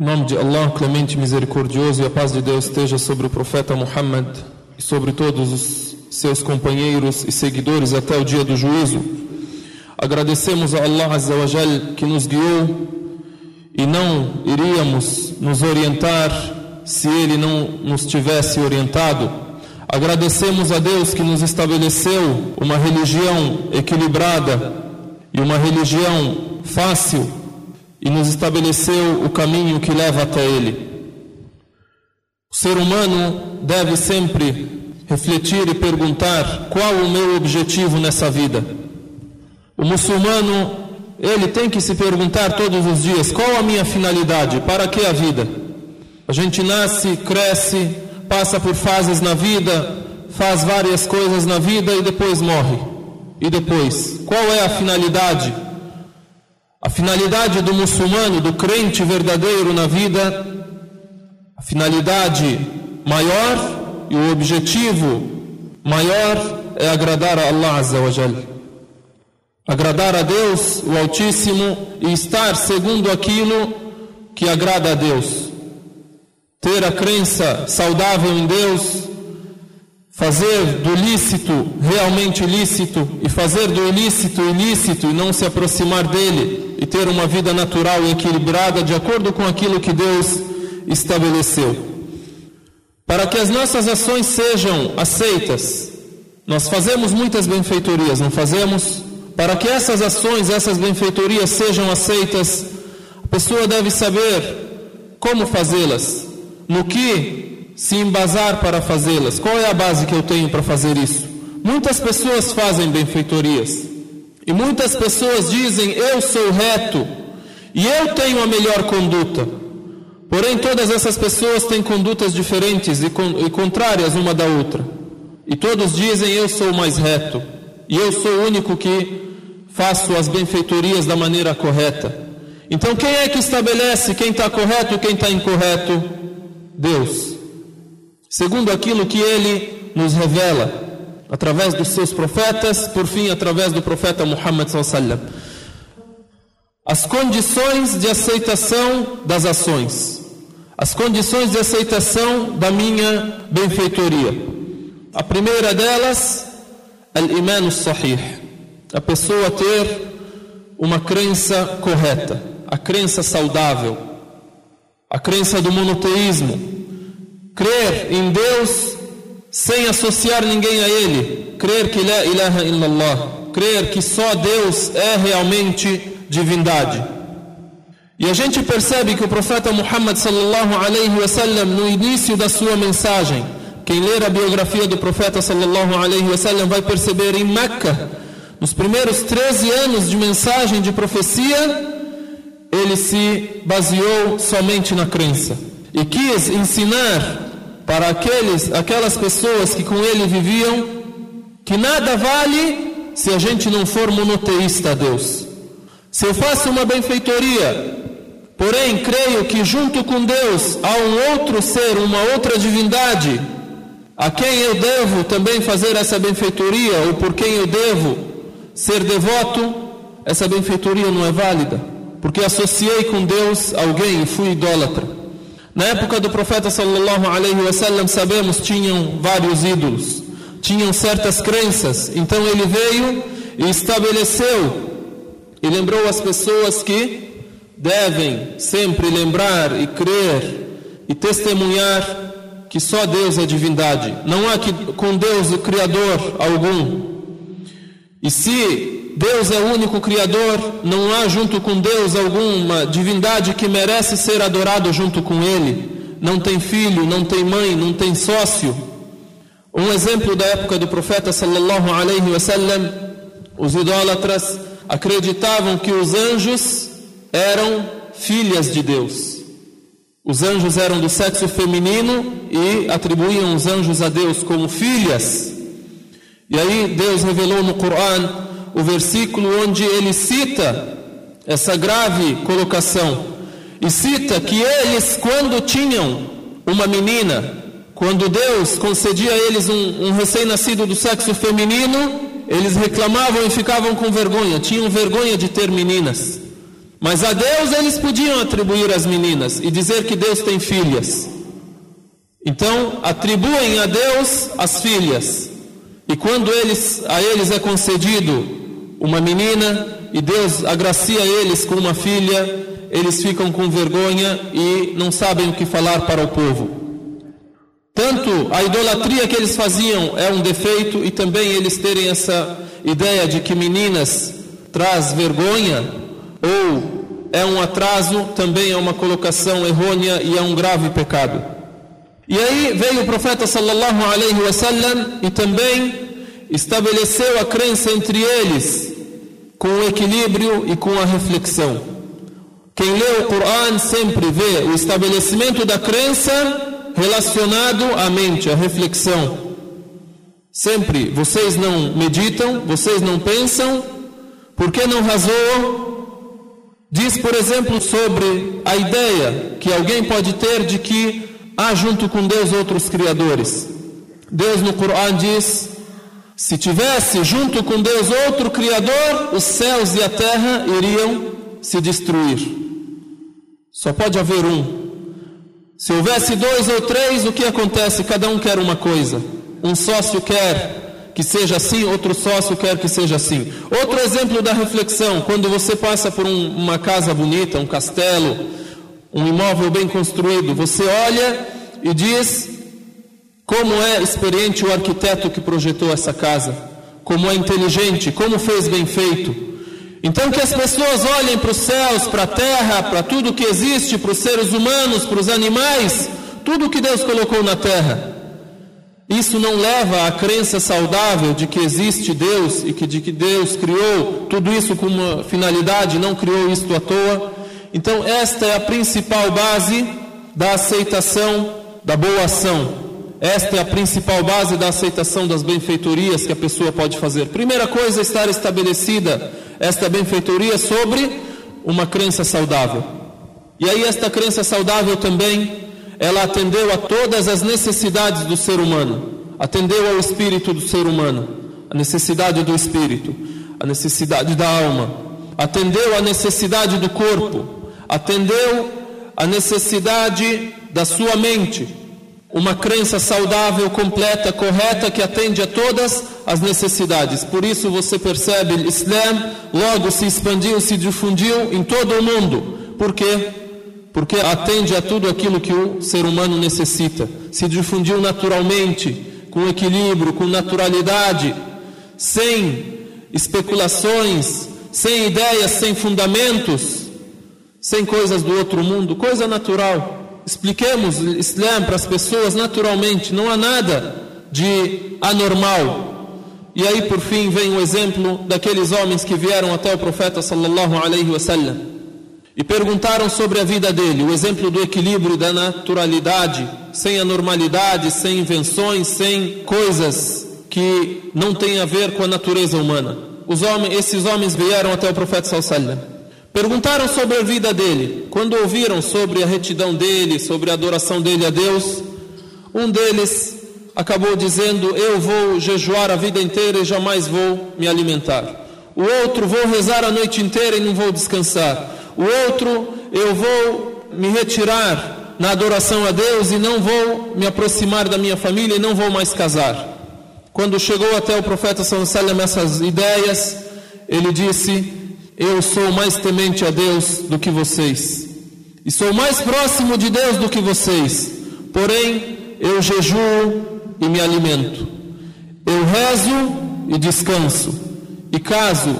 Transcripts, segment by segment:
Em nome de Allah, clemente misericordioso, e a paz de Deus esteja sobre o profeta Muhammad e sobre todos os seus companheiros e seguidores até o dia do juízo. Agradecemos a Allah Azza wa Jal que nos guiou e não iríamos nos orientar se Ele não nos tivesse orientado. Agradecemos a Deus que nos estabeleceu uma religião equilibrada e uma religião fácil e nos estabeleceu o caminho que leva até Ele. O ser humano deve sempre refletir e perguntar qual o meu objetivo nessa vida. O muçulmano, ele tem que se perguntar todos os dias: qual a minha finalidade? Para que a vida? A gente nasce, cresce, passa por fases na vida, faz várias coisas na vida e depois morre. E depois, qual é a finalidade? A finalidade do muçulmano, do crente verdadeiro na vida, a finalidade maior e o objetivo maior é agradar a Allah Azza wa Jal. Agradar a Deus, o Altíssimo, e estar segundo aquilo que agrada a Deus. Ter a crença saudável em Deus, fazer do lícito realmente lícito e fazer do ilícito ilícito e não se aproximar dele e ter uma vida natural e equilibrada de acordo com aquilo que Deus estabeleceu. Para que as nossas ações sejam aceitas, nós fazemos muitas benfeitorias, não fazemos? Para que essas ações, essas benfeitorias sejam aceitas, a pessoa deve saber como fazê-las, no que se embasar para fazê-las. Qual é a base que eu tenho para fazer isso? Muitas pessoas fazem benfeitorias. E muitas pessoas dizem: Eu sou reto e eu tenho a melhor conduta. Porém, todas essas pessoas têm condutas diferentes e, con e contrárias uma da outra. E todos dizem: Eu sou mais reto e eu sou o único que faço as benfeitorias da maneira correta. Então, quem é que estabelece quem está correto e quem está incorreto? Deus segundo aquilo que ele nos revela através dos seus profetas, por fim através do profeta Muhammad sallallahu as condições de aceitação das ações, as condições de aceitação da minha benfeitoria. A primeira delas, al-iman sahih, a pessoa ter uma crença correta, a crença saudável, a crença do monoteísmo, crer em Deus sem associar ninguém a Ele, crer que la ilaha illallah, crer que só Deus é realmente divindade. E a gente percebe que o profeta Muhammad sallallahu alaihi wasallam no início da sua mensagem, quem ler a biografia do profeta sallallahu alaihi wasallam vai perceber em Meca, nos primeiros 13 anos de mensagem de profecia, ele se baseou somente na crença e quis ensinar para aqueles, aquelas pessoas que com ele viviam, que nada vale se a gente não for monoteísta a Deus. Se eu faço uma benfeitoria, porém creio que junto com Deus há um outro ser, uma outra divindade, a quem eu devo também fazer essa benfeitoria, ou por quem eu devo ser devoto, essa benfeitoria não é válida, porque associei com Deus alguém e fui idólatra. Na época do profeta sallallahu alaihi wasallam, sabemos, tinham vários ídolos, tinham certas crenças. Então ele veio e estabeleceu e lembrou as pessoas que devem sempre lembrar e crer e testemunhar que só Deus é divindade. Não há que, com Deus o Criador algum. E se Deus é o único Criador, não há junto com Deus alguma divindade que merece ser adorado junto com Ele. Não tem filho, não tem mãe, não tem sócio. Um exemplo da época do profeta sallallahu alaihi wasallam, os idólatras acreditavam que os anjos eram filhas de Deus. Os anjos eram do sexo feminino e atribuíam os anjos a Deus como filhas. E aí Deus revelou no Coran o versículo onde ele cita essa grave colocação e cita que eles, quando tinham uma menina, quando Deus concedia a eles um, um recém-nascido do sexo feminino, eles reclamavam e ficavam com vergonha, tinham vergonha de ter meninas. Mas a Deus eles podiam atribuir as meninas e dizer que Deus tem filhas. Então, atribuem a Deus as filhas. E quando eles, a eles é concedido uma menina e Deus agracia eles com uma filha, eles ficam com vergonha e não sabem o que falar para o povo. Tanto a idolatria que eles faziam é um defeito e também eles terem essa ideia de que meninas traz vergonha ou é um atraso, também é uma colocação errônea e é um grave pecado. E aí veio o profeta sallallahu alaihi wasallam e também estabeleceu a crença entre eles com o equilíbrio e com a reflexão. Quem lê o Coran sempre vê o estabelecimento da crença relacionado à mente, à reflexão. Sempre vocês não meditam, vocês não pensam, por que não razou? Diz, por exemplo, sobre a ideia que alguém pode ter de que há junto com Deus outros criadores. Deus no Coran diz: se tivesse junto com Deus outro criador, os céus e a terra iriam se destruir. Só pode haver um. Se houvesse dois ou três, o que acontece? Cada um quer uma coisa. Um sócio quer que seja assim, outro sócio quer que seja assim. Outro exemplo da reflexão: quando você passa por um, uma casa bonita, um castelo, um imóvel bem construído, você olha e diz como é experiente o arquiteto que projetou essa casa, como é inteligente, como fez bem feito. Então que as pessoas olhem para os céus, para a terra, para tudo que existe, para os seres humanos, para os animais, tudo que Deus colocou na terra. Isso não leva à crença saudável de que existe Deus e que de que Deus criou tudo isso com uma finalidade, não criou isto à toa. Então esta é a principal base da aceitação da boa ação. Esta é a principal base da aceitação das benfeitorias que a pessoa pode fazer. Primeira coisa, estar estabelecida esta benfeitoria sobre uma crença saudável. E aí esta crença saudável também, ela atendeu a todas as necessidades do ser humano. Atendeu ao espírito do ser humano, a necessidade do espírito, a necessidade da alma, atendeu a necessidade do corpo, atendeu a necessidade da sua mente, uma crença saudável, completa, correta, que atende a todas as necessidades. Por isso você percebe, o Islã logo se expandiu, se difundiu em todo o mundo. Por quê? Porque atende a tudo aquilo que o ser humano necessita. Se difundiu naturalmente, com equilíbrio, com naturalidade, sem especulações, sem ideias, sem fundamentos, sem coisas do outro mundo, coisa natural. Expliquemos o Islã para as pessoas naturalmente, não há nada de anormal. E aí por fim vem o exemplo daqueles homens que vieram até o profeta sallallahu alaihi wasallam e perguntaram sobre a vida dele, o exemplo do equilíbrio da naturalidade, sem anormalidade, sem invenções, sem coisas que não têm a ver com a natureza humana. Os homens, esses homens vieram até o profeta sallallahu alaihi Perguntaram sobre a vida dele. Quando ouviram sobre a retidão dele, sobre a adoração dele a Deus, um deles acabou dizendo: Eu vou jejuar a vida inteira e jamais vou me alimentar. O outro, vou rezar a noite inteira e não vou descansar. O outro, eu vou me retirar na adoração a Deus e não vou me aproximar da minha família e não vou mais casar. Quando chegou até o profeta Sallallahu essas ideias, ele disse: eu sou mais temente a Deus do que vocês, e sou mais próximo de Deus do que vocês, porém eu jejuo e me alimento, eu rezo e descanso, e caso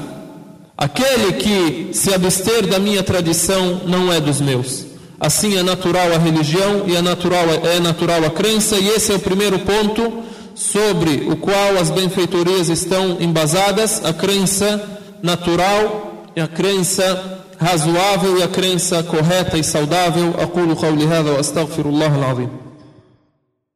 aquele que se abster da minha tradição não é dos meus. Assim é natural a religião e é natural, é natural a crença, e esse é o primeiro ponto sobre o qual as benfeitorias estão embasadas, a crença natural a crença razoável e a crença correta e saudável. أقول قولي هذا وأستغفر الله العظيم